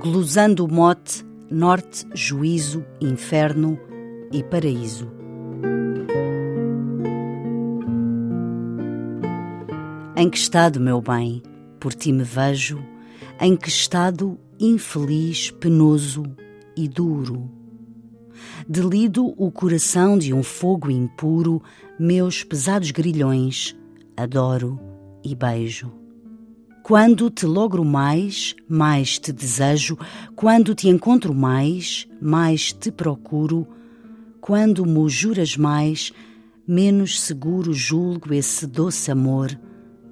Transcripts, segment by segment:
Glosando o mote norte, juízo, inferno e paraíso. Em que estado, meu bem, por ti me vejo, em que estado infeliz, penoso e duro. Delido o coração de um fogo impuro, meus pesados grilhões, adoro e beijo. Quando te logro mais, mais te desejo, quando te encontro mais, mais te procuro, quando me juras mais, menos seguro julgo esse doce amor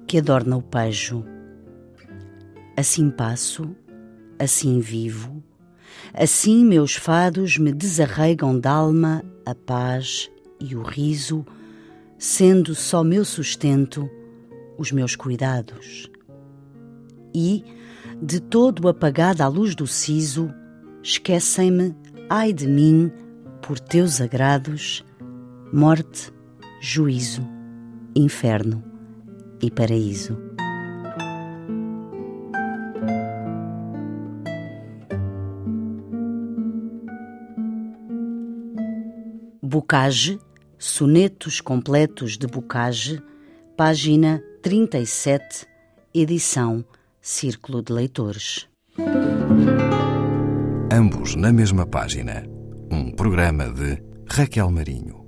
que adorna o pejo. Assim passo, assim vivo, assim meus fados me desarraigam d'alma a paz e o riso, sendo só meu sustento os meus cuidados e, de todo apagada a luz do siso, esquecem-me, ai de mim, por teus agrados, morte, juízo, inferno e paraíso. Bocage, Sonetos Completos de Bocage, página 37, edição Círculo de Leitores. Ambos na mesma página. Um programa de Raquel Marinho.